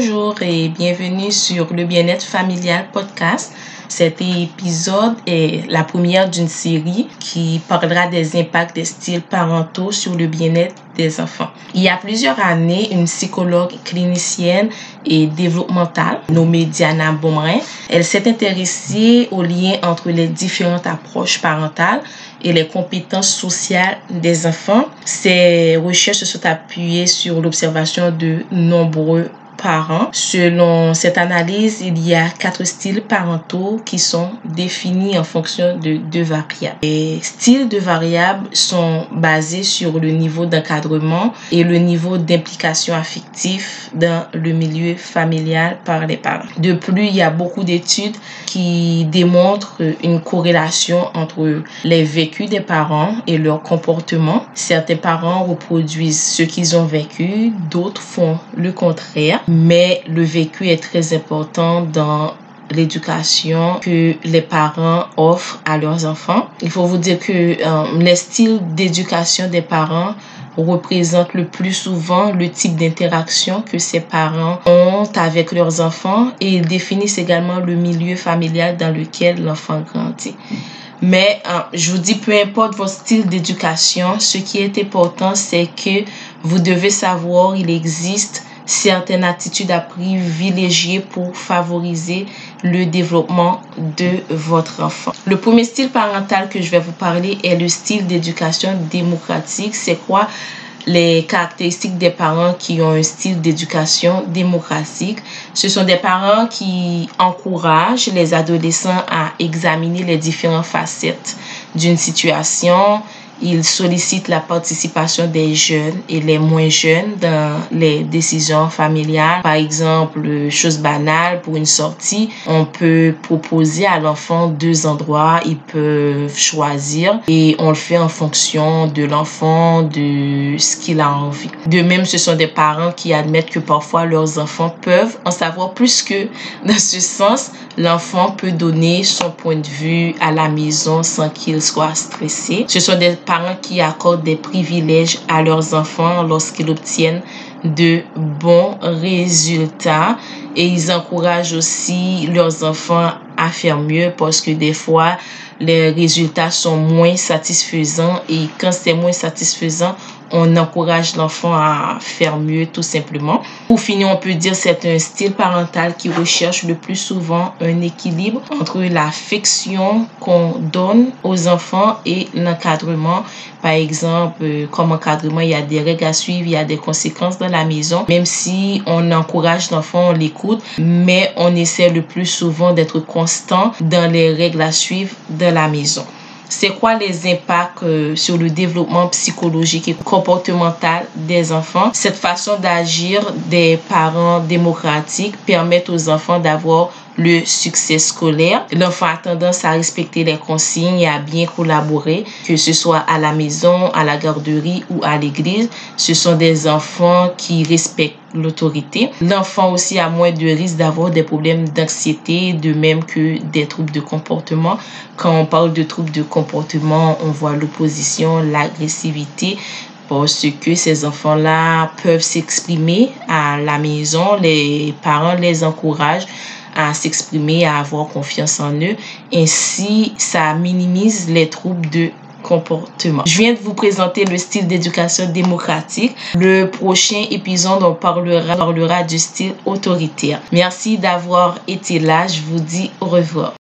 Bonjour et bienvenue sur le Bien-être familial podcast. Cet épisode est la première d'une série qui parlera des impacts des styles parentaux sur le bien-être des enfants. Il y a plusieurs années, une psychologue clinicienne et développementale nommée Diana Beaumerin, elle s'est intéressée au lien entre les différentes approches parentales et les compétences sociales des enfants. Ses recherches se sont appuyées sur l'observation de nombreux parents. Selon cette analyse, il y a quatre styles parentaux qui sont définis en fonction de deux variables. Les styles de variables sont basés sur le niveau d'encadrement et le niveau d'implication affective dans le milieu familial par les parents. De plus, il y a beaucoup d'études qui démontrent une corrélation entre les vécus des parents et leur comportement. Certains parents reproduisent ce qu'ils ont vécu, d'autres font le contraire mais le vécu est très important dans l'éducation que les parents offrent à leurs enfants. Il faut vous dire que euh, les styles d'éducation des parents représentent le plus souvent le type d'interaction que ces parents ont avec leurs enfants et ils définissent également le milieu familial dans lequel l'enfant grandit. Mais euh, je vous dis, peu importe votre style d'éducation, ce qui est important, c'est que vous devez savoir, il existe certaines attitudes à privilégier pour favoriser le développement de votre enfant. Le premier style parental que je vais vous parler est le style d'éducation démocratique. C'est quoi les caractéristiques des parents qui ont un style d'éducation démocratique? Ce sont des parents qui encouragent les adolescents à examiner les différentes facettes d'une situation, il sollicite la participation des jeunes et les moins jeunes dans les décisions familiales. Par exemple, chose banale pour une sortie, on peut proposer à l'enfant deux endroits, ils peuvent choisir et on le fait en fonction de l'enfant, de ce qu'il a envie. De même, ce sont des parents qui admettent que parfois leurs enfants peuvent en savoir plus que dans ce sens, l'enfant peut donner son point de vue à la maison sans qu'il soit stressé. Ce sont des parents qui accordent des privilèges à leurs enfants lorsqu'ils obtiennent de bons résultats. Et ils encouragent aussi leurs enfants à faire mieux parce que des fois les résultats sont moins satisfaisants. Et quand c'est moins satisfaisant on encourage l'enfant à faire mieux tout simplement. Pour finir, on peut dire c'est un style parental qui recherche le plus souvent un équilibre entre l'affection qu'on donne aux enfants et l'encadrement. Par exemple, euh, comme encadrement, il y a des règles à suivre, il y a des conséquences dans la maison. Même si on encourage l'enfant, on l'écoute, mais on essaie le plus souvent d'être constant dans les règles à suivre dans la maison c'est quoi les impacts euh, sur le développement psychologique et comportemental des enfants? Cette façon d'agir des parents démocratiques permet aux enfants d'avoir le succès scolaire. L'enfant a tendance à respecter les consignes et à bien collaborer, que ce soit à la maison, à la garderie ou à l'église. Ce sont des enfants qui respectent l'autorité. L'enfant aussi a moins de risques d'avoir des problèmes d'anxiété, de même que des troubles de comportement. Quand on parle de troubles de comportement, on voit l'opposition, l'agressivité, parce que ces enfants-là peuvent s'exprimer à la maison. Les parents les encouragent à s'exprimer, à avoir confiance en eux. Ainsi, ça minimise les troubles de comportement. Je viens de vous présenter le style d'éducation démocratique. Le prochain épisode, on parlera, parlera du style autoritaire. Merci d'avoir été là. Je vous dis au revoir.